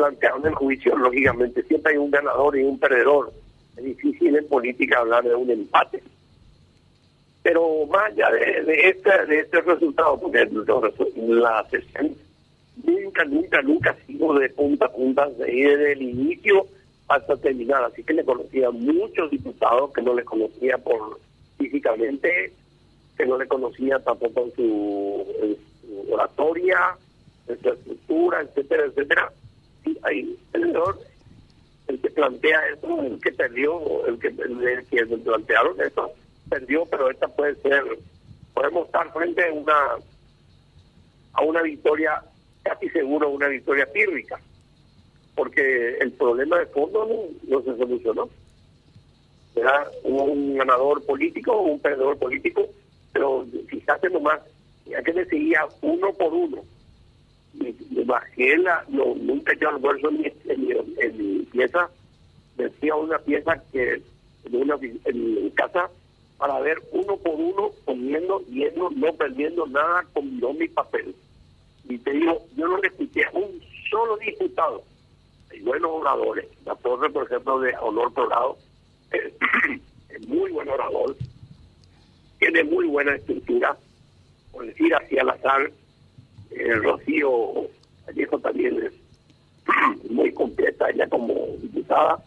plantearon el juicio, lógicamente siempre hay un ganador y un perdedor. Es difícil en política hablar de un empate. Pero más allá de, este, de este resultado, porque la sesión nunca, nunca, nunca ha sido de punta a punta, desde el inicio hasta terminar. Así que le conocía a muchos diputados que no le conocía por físicamente, que no le conocía tampoco en su, oratoria, en su estructura, etcétera, etcétera. Hay el, el que plantea eso, el que perdió, el que, plantearon eso, perdió, pero esta puede ser, podemos estar frente a una a una victoria, casi seguro una victoria pírrica, porque el problema de fondo no, se solucionó. Era un ganador político un perdedor político, pero fíjate nomás, ya que le uno por uno. Y, bajé la, nunca yo almuerzo en mi, en, mi pieza, decía una pieza que en una en mi casa para ver uno por uno, comiendo, viendo, no perdiendo nada, comió mi papel. Y te digo, yo no le a un solo diputado. Hay buenos oradores. La torre, por ejemplo, de Honor Prolado, es, muy buen orador, tiene muy buena estructura, por decir así al azar, el Rocío Vallejo también es muy completa ella como diputada.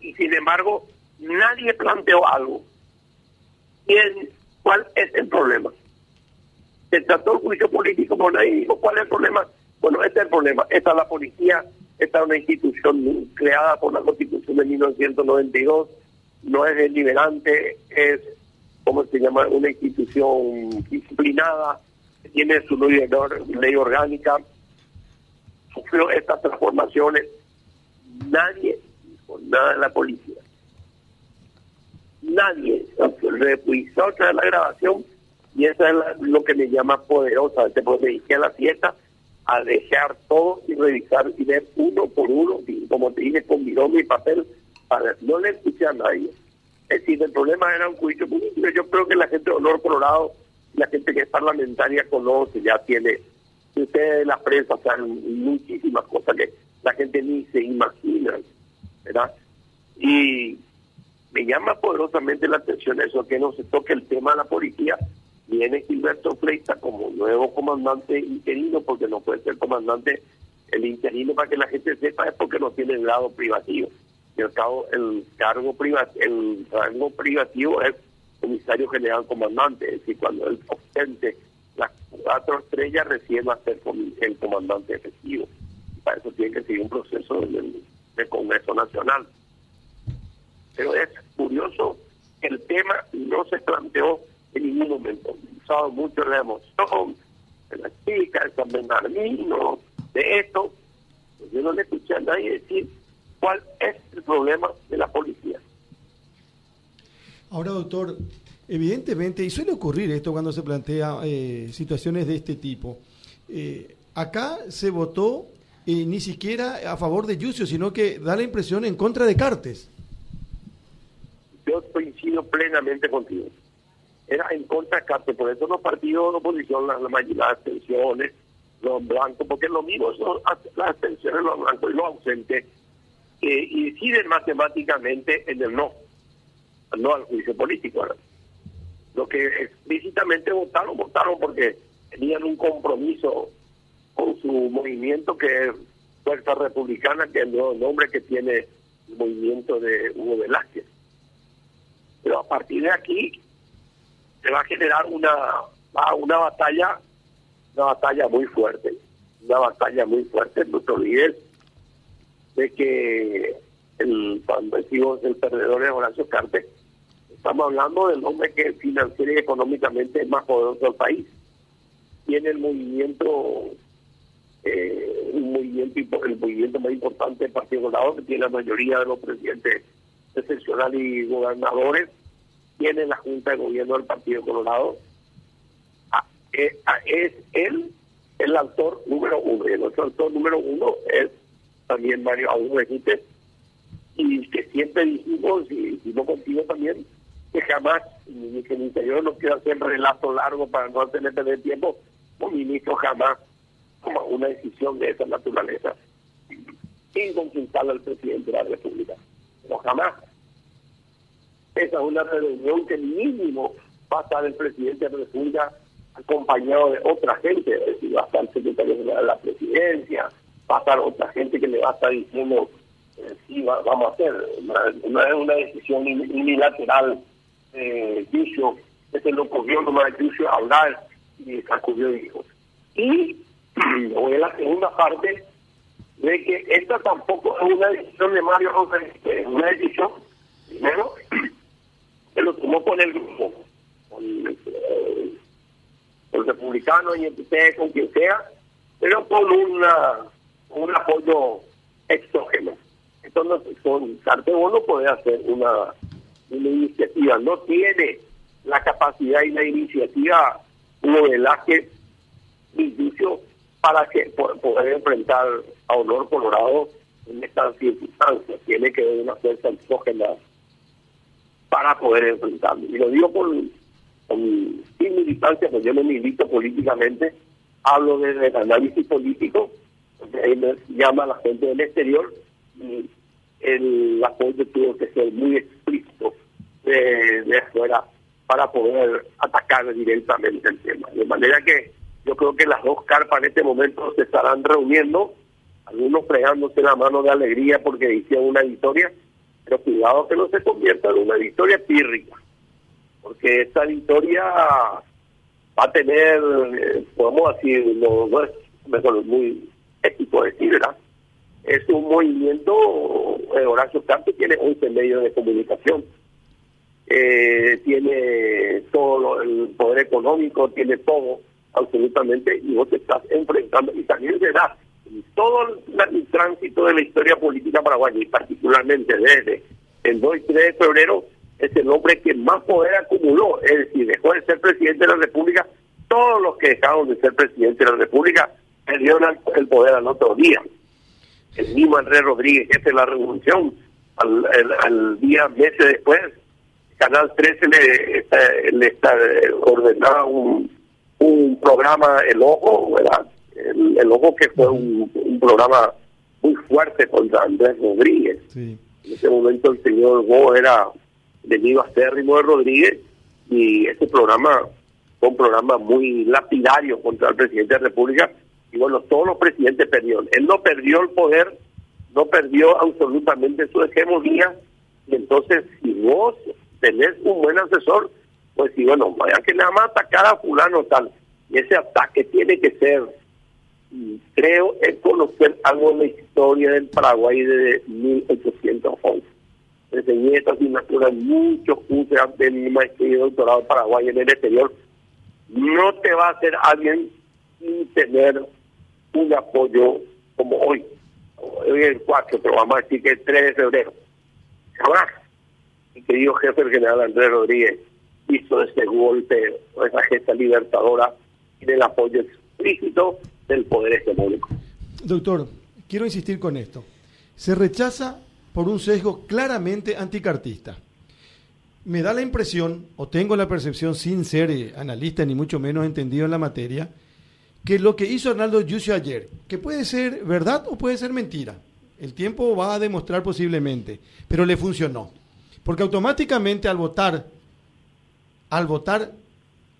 Y sin embargo, nadie planteó algo. ¿Quién, ¿Cuál es el problema? Se trató el juicio político por ahí dijo, ¿cuál es el problema? Bueno, este es el problema. Esta es la policía, esta es una institución creada por la Constitución de 1992, no es deliberante, es, ¿cómo se llama?, una institución disciplinada, tiene su ley, ley orgánica, sufrió estas transformaciones. Nadie dijo nada de la policía nadie repuizó otra la grabación y eso es lo que me llama poderosa. Después me dije a la fiesta a dejar todo y revisar y ver uno por uno, y como te dije, con mi papel, para no le escuché a nadie. Es decir, el problema era un juicio político. Yo creo que la gente de Honor Colorado, la gente que es parlamentaria conoce, ya tiene, ustedes la prensa saben muchísimas cosas que la gente ni se imagina, ¿verdad? Y me llama poderosamente la atención eso, que no se toque el tema de la policía. Viene Gilberto Fleita como nuevo comandante interino, porque no puede ser comandante el interino para que la gente sepa, es porque no tiene grado privativo. Al cabo, el cargo privativo, el rango privativo es comisario general comandante, es decir, cuando él ostente las cuatro estrellas recién va a ser el comandante efectivo. Para eso tiene que seguir un proceso del Congreso Nacional. Pero es curioso, el tema no se planteó en ningún momento. Usaba mucho la emoción de las chicas, de San Bernardino, de esto. Yo no le escuché a nadie decir cuál es el problema de la policía. Ahora, doctor, evidentemente, y suele ocurrir esto cuando se plantea eh, situaciones de este tipo, eh, acá se votó eh, ni siquiera a favor de Yucio, sino que da la impresión en contra de Cartes yo coincido plenamente contigo. Era en contra de por eso los partidos de oposición, las, las abstenciones, los blancos, porque lo mismo son las abstenciones, los blancos y los ausentes, que inciden matemáticamente en el no, no al juicio político. Lo que explícitamente votaron, votaron porque tenían un compromiso con su movimiento que es Fuerza Republicana, que es el nombre que tiene el movimiento de Hugo Velázquez. Pero a partir de aquí se va a generar una, una batalla, una batalla muy fuerte, una batalla muy fuerte, no te olvides de que el, cuando decimos el perdedor es Horacio Cartes, estamos hablando del hombre que financiera y económicamente es más poderoso del país. Tiene el movimiento, eh, un movimiento, el movimiento más importante del Partido Colorado, que tiene la mayoría de los presidentes excepcionales y gobernadores, tiene la Junta de Gobierno del Partido Colorado. Ah, eh, ah, es él el autor número uno. Y el otro autor número uno es también Mario Aún Y que siempre dijimos, y, no contigo también, que jamás, ni que el interior no quiero hacer relato largo para no tener perder tiempo, un ministro jamás toma una decisión de esa naturaleza sin consultar al presidente de la República. Pero jamás. Esa es una reunión que mínimo va a estar el presidente de la República acompañado de otra gente, decir, va a estar el secretario general de la presidencia, va a estar otra gente que le va a estar diciendo sí, vamos a hacer. No es una decisión unilateral, eh, dicho, ese lo ocurrió nomás a hablar y sacudió dijo. Y voy a la segunda parte de que esta tampoco es una decisión de Mario Rosa, es una decisión, primero, que lo tomó con el grupo, con, eh, el republicano y el con quien sea, pero con una un apoyo exógeno. Con Cartebono puede hacer una, una iniciativa. No tiene la capacidad y la iniciativa modelaje juicio para que poder enfrentar a Honor Colorado en estas circunstancias. Tiene que haber una fuerza exógena para poder enfrentarlo. Y lo digo con, con sin militancia, porque yo no milito políticamente, hablo desde el análisis político, ahí me llama la gente del exterior y el apoyo tuvo que ser muy explícito de, de afuera para poder atacar directamente el tema. De manera que yo creo que las dos carpas en este momento se estarán reuniendo, algunos fregándose la mano de alegría porque hicieron una victoria, pero cuidado que no se convierta en una victoria pírrica, porque esta victoria va a tener, eh, podemos decir, no, no es mejor, muy ético decir, ¿verdad? Es un movimiento, eh, Horacio Campos tiene 11 medios de comunicación, eh, tiene todo el poder económico, tiene todo, absolutamente, y vos te estás enfrentando, y también se da todo el, tránsito de la historia política paraguaya, y particularmente desde el 2 y 3 de febrero, es el hombre que más poder acumuló, es decir, dejó de ser presidente de la República, todos los que dejaron de ser presidente de la República perdieron el poder al otro día. El mismo Andrés Rodríguez, jefe de la revolución, al, al día, meses después, Canal 13 le, le está ordenaba un, un programa El Ojo, ¿verdad? El, Ojo que fue un, programa muy fuerte contra Andrés Rodríguez. En ese momento el señor Go era venido a Cérrimo de Rodríguez y ese programa fue un programa muy lapidario contra el presidente de la República y bueno, todos los presidentes perdieron. Él no perdió el poder, no perdió absolutamente su hegemonía y entonces si vos tenés un buen asesor, pues sí, bueno, vaya que nada más atacar a fulano tal. Y ese ataque tiene que ser, creo, es conocer algo de la historia del Paraguay de 1811. Enseñé esta asignatura en muchos cursos de mi maestría y doctorado Paraguay en el exterior. No te va a hacer alguien sin tener un apoyo como hoy. Hoy el 4, pero vamos a decir que el 3 de febrero. Jamás. Mi querido jefe el general Andrés Rodríguez hizo ese golpe, esa gesta libertadora y del apoyo explícito del poder hegemónico. Doctor, quiero insistir con esto. Se rechaza por un sesgo claramente anticartista. Me da la impresión, o tengo la percepción, sin ser eh, analista ni mucho menos entendido en la materia, que lo que hizo Arnaldo Yucio ayer, que puede ser verdad o puede ser mentira, el tiempo va a demostrar posiblemente, pero le funcionó. Porque automáticamente al votar al votar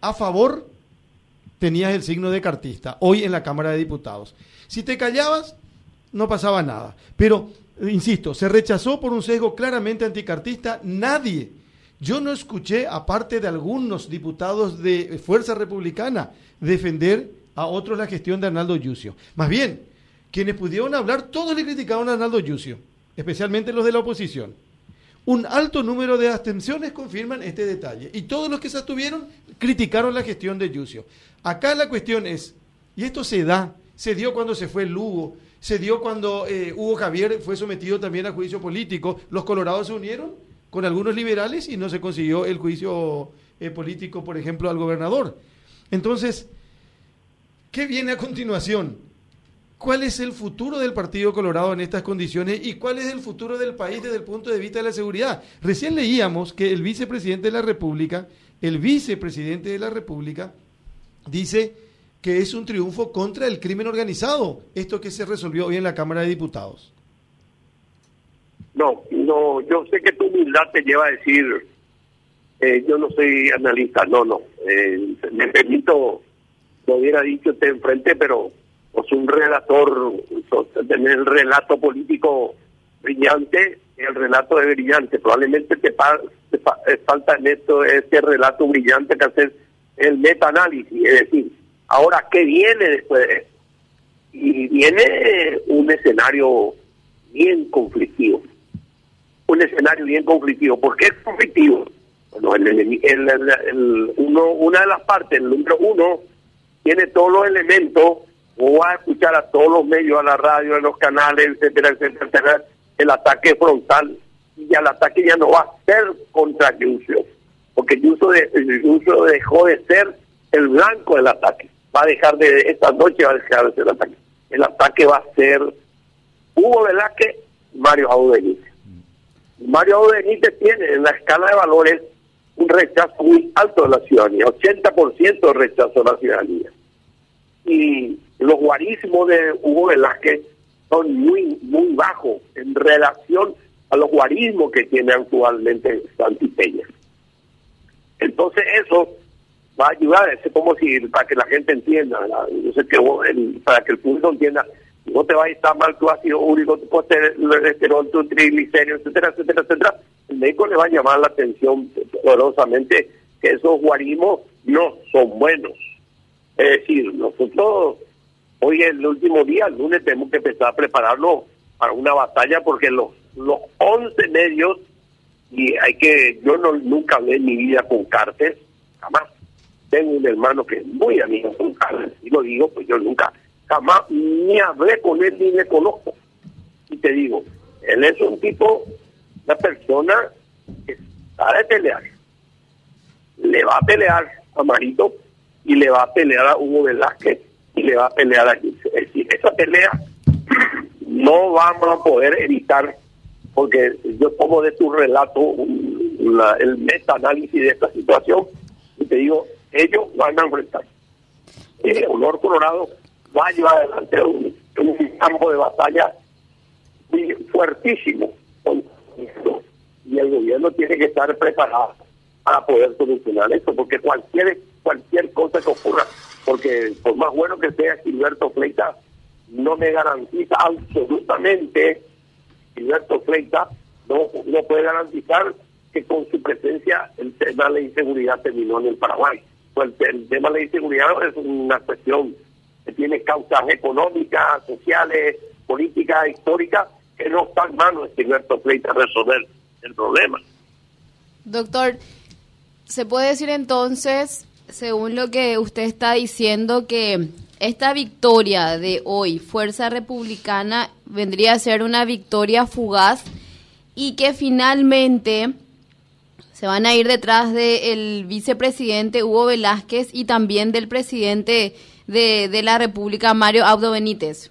a favor, tenías el signo de cartista, hoy en la Cámara de Diputados. Si te callabas, no pasaba nada. Pero, insisto, se rechazó por un sesgo claramente anticartista. Nadie, yo no escuché, aparte de algunos diputados de Fuerza Republicana, defender a otros la gestión de Arnaldo Yucio. Más bien, quienes pudieron hablar, todos le criticaban a Arnaldo Yucio, especialmente los de la oposición. Un alto número de abstenciones confirman este detalle. Y todos los que se abstuvieron criticaron la gestión de Yucio. Acá la cuestión es, y esto se da, se dio cuando se fue Lugo, se dio cuando eh, Hugo Javier fue sometido también a juicio político. Los colorados se unieron con algunos liberales y no se consiguió el juicio eh, político, por ejemplo, al gobernador. Entonces, ¿qué viene a continuación? ¿Cuál es el futuro del Partido Colorado en estas condiciones y cuál es el futuro del país desde el punto de vista de la seguridad? Recién leíamos que el vicepresidente de la República, el vicepresidente de la República, dice que es un triunfo contra el crimen organizado, esto que se resolvió hoy en la Cámara de Diputados. No, no, yo sé que tu humildad te lleva a decir, eh, yo no soy analista, no, no, eh, me permito, lo hubiera dicho usted enfrente, pero pues un relator, tener el relato político brillante, el relato es brillante, probablemente te, falta en esto este relato brillante que hacer el meta-análisis, es decir, ahora, ¿qué viene después? Y viene un escenario bien conflictivo un escenario bien conflictivo. ¿Por qué es conflictivo? Bueno, el, uno, una de las partes, el número uno, tiene todos los elementos, o va a escuchar a todos los medios, a la radio, a los canales, etcétera, etcétera, etcétera, el ataque frontal, y el ataque ya no va a ser contra Yusio, porque Yusio, de, dejó de ser el blanco del ataque, va a dejar de, esta noche va a dejar de ser el ataque. El ataque va a ser Hugo Velázquez, Mario Audeniz. Mario Benítez tiene en la escala de valores un rechazo muy alto de la ciudadanía, 80% de rechazo de la ciudadanía. Y los guarismos de Hugo Velázquez son muy, muy bajos en relación a los guarismos que tiene actualmente Santi Peña. Entonces eso va a ayudar, es como si para que la gente entienda, yo sé que para que el público entienda, no te va a estar mal tu ácido úrico, tu colesterol, tu triglicéridos, etcétera, etcétera, etcétera, el médico le va a llamar la atención poderosamente que esos guarismos no son buenos. Es decir, nosotros hoy es el último día, el lunes tenemos que empezar a prepararnos para una batalla porque los los 11 medios y hay que yo no nunca hablé en mi vida con Cartes, jamás. Tengo un hermano que es muy amigo con Cartes y lo digo, pues yo nunca jamás ni hablé con él ni le conozco. Y te digo, él es un tipo, una persona que sabe pelear. Le va a pelear a Marito y le va a pelear a Hugo Velázquez y le va a pelear a Es decir, esa pelea no vamos a poder evitar, porque yo tomo de tu relato el meta-análisis de esta situación y te digo, ellos van a enfrentar. eh, Honor Colorado va a llevar adelante un, campo de batalla muy fuertísimo y el gobierno tiene que estar preparado para poder solucionar esto, porque cualquier cualquier cosa que ocurra, porque por más bueno que sea Gilberto Fleita, no me garantiza absolutamente, Gilberto Fleita no, no puede garantizar que con su presencia el tema de la inseguridad terminó en el Paraguay. Pues el tema de la inseguridad es una cuestión que tiene causas económicas, sociales, políticas, históricas, que no están en manos de Gilberto Fleita resolver el problema. Doctor, ¿se puede decir entonces, según lo que usted está diciendo, que esta victoria de hoy, Fuerza Republicana, vendría a ser una victoria fugaz y que finalmente se van a ir detrás del vicepresidente Hugo Velázquez y también del presidente de, la República, Mario Abdo Benítez?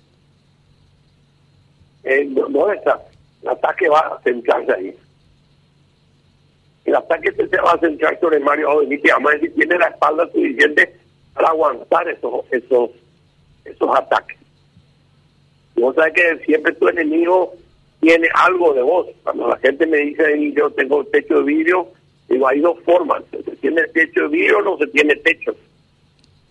Eh, no, está. El ataque va a centrarse ahí. El ataque se va a centrar sobre Mario además si tiene la espalda suficiente para aguantar esos, esos, esos ataques. Vos sabes que siempre tu enemigo tiene algo de vos. Cuando la gente me dice, yo tengo techo de vidrio, digo, hay dos formas. Se tiene techo de vidrio o no se tiene techo.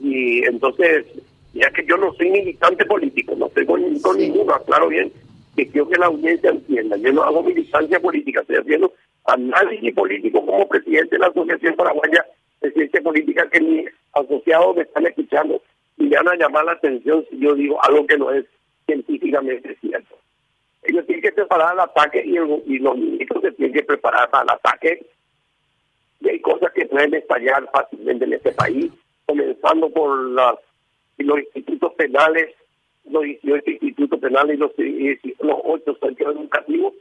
Y entonces, ya que yo no soy militante político, no estoy con, ninguno, aclaro bien, que quiero que la audiencia entienda, yo no hago militancia política, estoy haciendo análisis político como presidente de la Asociación Paraguaya de Ciencia Política, que mis asociados me están escuchando y van a llamar la atención si yo digo algo que no es científicamente cierto. Ellos tienen que preparar el ataque y, y los ministros se tienen que preparar para el ataque. Y hay cosas que pueden estallar fácilmente en este país comenzando por los institutos penales, los 18 institutos penales y los, los 8 centros educativos,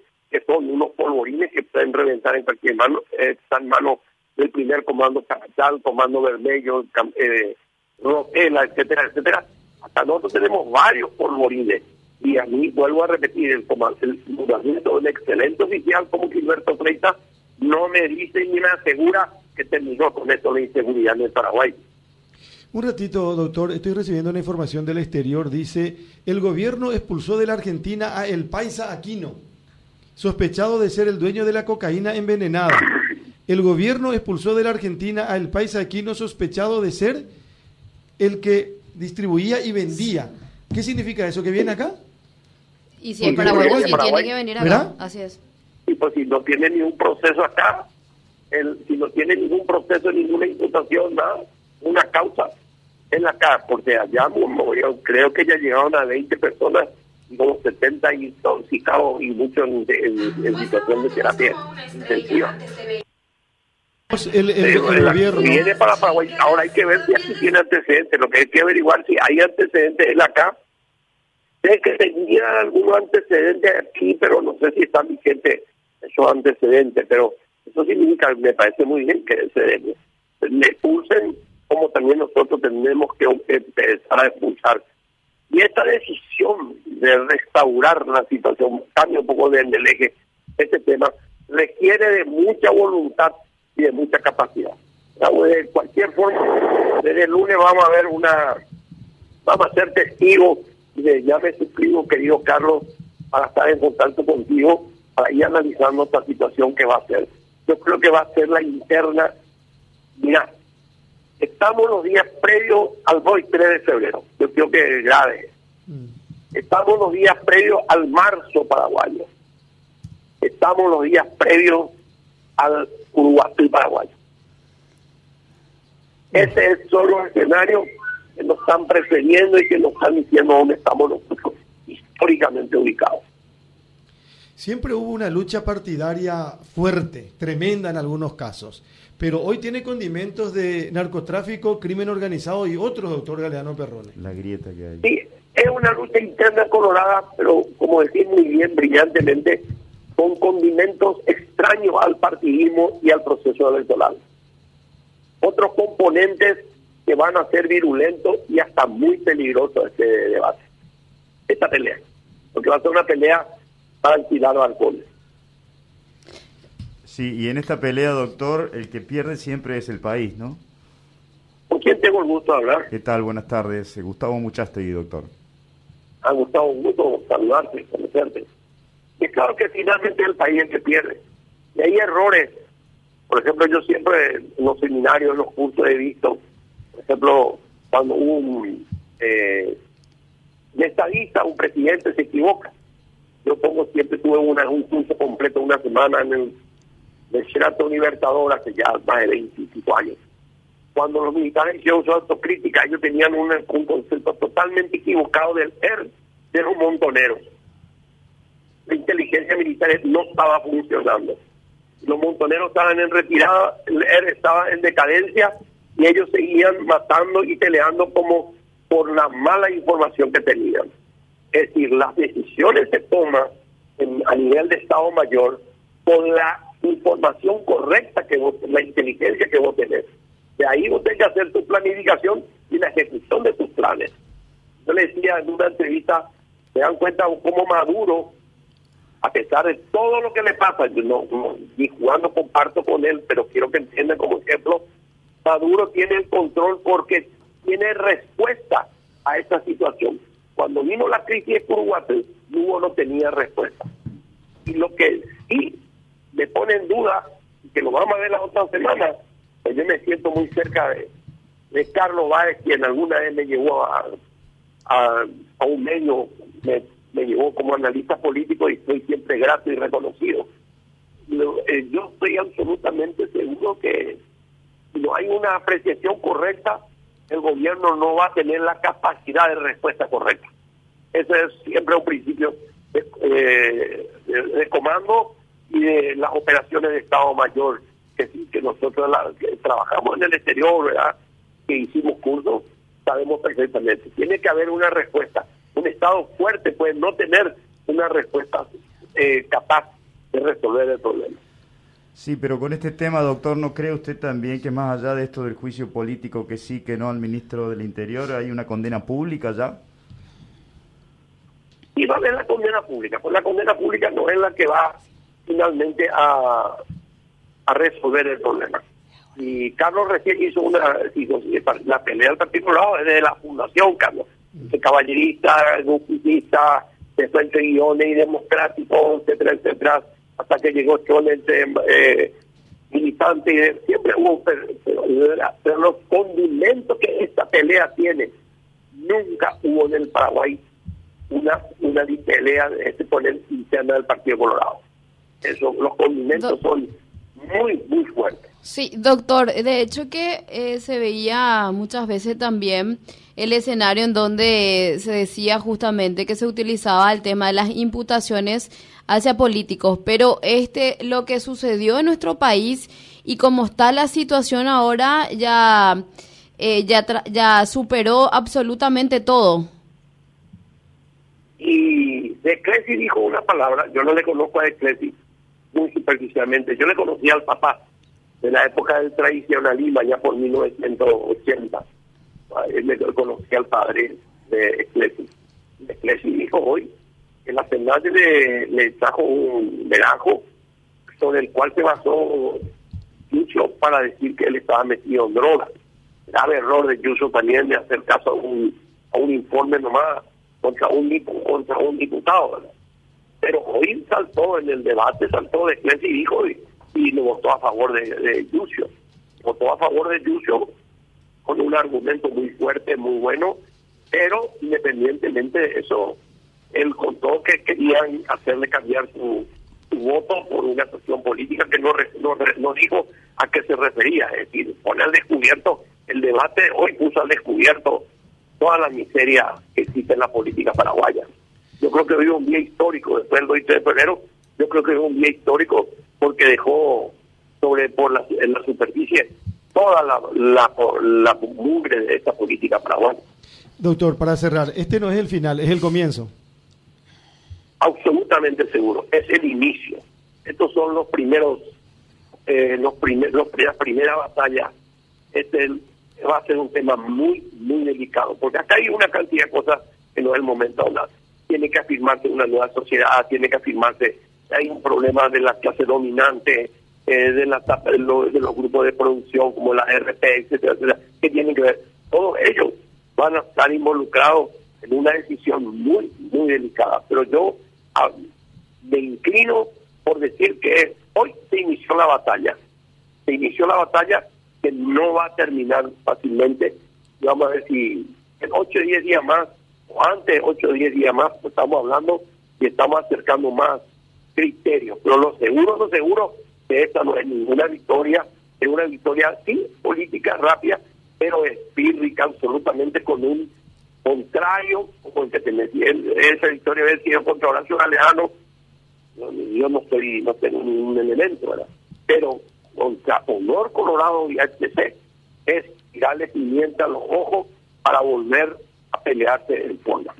son unos polvorines que pueden reventar en cualquier mano, eh, están manos del primer comando capital, comando vermelho, eh, Rotela, etcétera, etcétera. Hasta nosotros tenemos varios polvorines. Y a mí, vuelvo a repetir, el, el nombramiento de un excelente oficial como Gilberto Freitas no me dice ni me asegura que terminó con esto la inseguridad en el Paraguay. Un ratito, doctor, estoy recibiendo una información del exterior. Dice, el gobierno expulsó de la Argentina a El Paisa Aquino, sospechado de ser el dueño de la cocaína envenenada. El gobierno expulsó de la Argentina a El Paisa Aquino, sospechado de ser el que distribuía y vendía. ¿Qué significa eso? ¿Que viene acá? Y si en Paraguay, si tiene que venir acá. Así es. Y pues si no tiene ningún proceso acá, el, si no tiene ningún proceso, ninguna imputación, nada, una causa en la casa, porque allá yo creo que ya llegaron a 20 personas, como 70 intoxicados y muchos en, situación de terapia intensiva. El, el, gobierno. Viene para Paraguay. Ahora hay que ver si aquí tiene antecedentes. Lo que hay que averiguar si hay antecedentes en la acá. Sé que tenía algunos antecedentes aquí, pero no sé si están vigentes esos antecedentes. Pero eso significa, me parece muy bien que se le expulsen como también nosotros tenemos que empezar a expulsar. Y esta decisión de restaurar la situación, cambia un poco del eje, este tema, requiere de mucha voluntad y de mucha capacidad. De cualquier forma, desde el lunes vamos a ver una, vamos a ser testigos, de, ya me suscribo, querido Carlos, para estar en contacto contigo, para ir analizando esta situación que va a ser. Yo creo que va a ser la interna. Mira, Estamos los días previos al hoy 3 de febrero. Yo creo que es grave. Mm. Estamos los días previos al marzo paraguayo. Estamos los días previos al Uruguay paraguayo. Mm. Ese es solo el escenario que nos están precediendo y que nos están diciendo dónde estamos nosotros históricamente ubicados. Siempre hubo una lucha partidaria fuerte, tremenda en algunos casos pero hoy tiene condimentos de narcotráfico, crimen organizado y otros, doctor Galeano Perrone. La grieta que hay. Sí, es una lucha interna colorada, pero como decís muy bien, brillantemente, con condimentos extraños al partidismo y al proceso electoral. Otros componentes que van a ser virulentos y hasta muy peligrosos este debate, esta pelea, porque va a ser una pelea para alquilar alcoholes. Sí, y en esta pelea, doctor, el que pierde siempre es el país, ¿no? ¿Con quién tengo el gusto de hablar? ¿Qué tal? Buenas tardes. Gustavo Muchastegui, doctor. Ha ah, Gustavo, un gusto saludarte, conocerte. Y claro que finalmente es el país el que pierde. Y hay errores. Por ejemplo, yo siempre en los seminarios, en los cursos he visto, por ejemplo, cuando un, eh, un estadista, un presidente se equivoca. Yo pongo siempre, tuve una, un curso completo, una semana en el Sheraton Libertador hace ya más de 25 años. Cuando los militares hicieron su autocrítica, ellos tenían un, concepto totalmente equivocado del ER de los montoneros. La inteligencia militar no estaba funcionando. Los montoneros estaban en retirada, el ER estaba en decadencia y ellos seguían matando y peleando como por la mala información que tenían. Es decir, las decisiones se toman a nivel de Estado Mayor con la información correcta que vos, la inteligencia que vos tenés. De ahí vos tenés que hacer tu planificación y la ejecución de tus planes. Yo le decía en una entrevista, se dan cuenta cómo Maduro, a pesar de todo lo que le pasa, yo no, jugando comparto con él, pero quiero que entiendan como ejemplo, Maduro tiene el control porque tiene respuesta a esta situación. Cuando vino la crisis de Uruguay, Hugo no tenía respuesta. Y lo que sí me pone en duda, que lo vamos a ver la otra semana, pues yo me siento muy cerca de, de Carlos Báez, quien alguna vez me llevó a, a, un medio, me, llevó como analista político y estoy siempre grato y reconocido. Eh, yo estoy absolutamente seguro que no hay una apreciación correcta, el gobierno no va a tener la capacidad de respuesta correcta. Ese es siempre un principio de, eh, de comando y de las operaciones de Estado Mayor, que, que nosotros trabajamos en el exterior, ¿verdad? que hicimos cursos, sabemos perfectamente. Tiene que haber una respuesta. Un Estado fuerte puede no tener una respuesta eh, capaz de resolver el problema. Sí, pero con este tema, doctor, ¿no cree usted también que más allá de esto del juicio político, que sí, que no al ministro del Interior, hay una condena pública ya? Y va a haber la condena pública, pues la condena pública no es la que va finalmente a, a resolver el problema. Y Carlos recién hizo una, la pelea del Partido Colorado desde la fundación, Carlos. De caballerista, justicialista, defensa guiones y democrático, etcétera, etcétera, hasta que llegó Chones eh, militante, y siempre hubo, pero, pero, los condimentos que esta pelea tiene, nunca hubo en el Paraguay una una pelea de este poner interna del Partido Colorado. Eso, los condimentos son muy, muy fuertes. Sí, doctor, de hecho que eh, se veía muchas veces también el escenario en donde se decía justamente que se utilizaba el tema de las imputaciones hacia políticos, pero este lo que sucedió en nuestro país y como está la situación ahora ya eh, ya ya superó absolutamente todo. Y De Clesi dijo una palabra, yo no le conozco a De Clesi muy superficialmente, yo le conocí al papá de la época del tradicionalismo, ya por 1980. Él me conocí al padre de Eclesi. Eclesi dijo hoy que la Senate le, trajo un verajo sobre el cual se basó Yucho para decir que él estaba metido en drogas. Grave error de Yucho también de hacer caso a un, a un informe nomás contra un, contra un diputado. Pero hoy saltó en el debate, saltó de Eclesi y dijo y lo votó a favor de, de Yucio. Votó a favor de Yucio con un argumento muy fuerte, muy bueno, pero independientemente de eso, él contó que querían hacerle cambiar su, voto por una cuestión política que no, no, no dijo a qué se refería, es decir, pone al descubierto, el debate hoy puso al descubierto toda la miseria que existe en la política paraguaya. Yo creo que hoy es un día histórico, después del 20 de febrero, yo creo que es un día histórico porque dejó sobre por la, en la superficie toda la, la, la mugre de esta política paraguaya. Doctor, para cerrar, este no es el final, es el comienzo. Absolutamente seguro, es el inicio. Estos son los primeros, eh, los primeros, las primeras batallas. Este va a ser un tema muy, muy delicado, porque acá hay una cantidad de cosas que no es el momento de hablar. Tiene que afirmarse una nueva sociedad, tiene que afirmarse hay un problema de la clase dominante, eh, de, la, de, los grupos de producción como la RP, etcétera, etcétera, que tienen que ver. Todos ellos van a estar involucrados en una decisión muy, muy delicada. Pero yo ah, me inclino por decir que hoy se inició la batalla. Se inició la batalla que no va a terminar fácilmente. Vamos a ver si en 8 o 10 días más, antes de 8 o 10 días más, pues estamos hablando y estamos acercando más criterios. Pero lo seguro, lo seguro, que esta no es ninguna victoria, es una victoria, sí, política rápida, pero espírrica absolutamente con un contrario, como esa victoria haber sido contra Horacio Galeano, yo no estoy, no tengo ningún elemento, ¿verdad? Pero contra Honor Colorado y HTC es tirarle pimienta a los ojos para volver pelearse en fondo.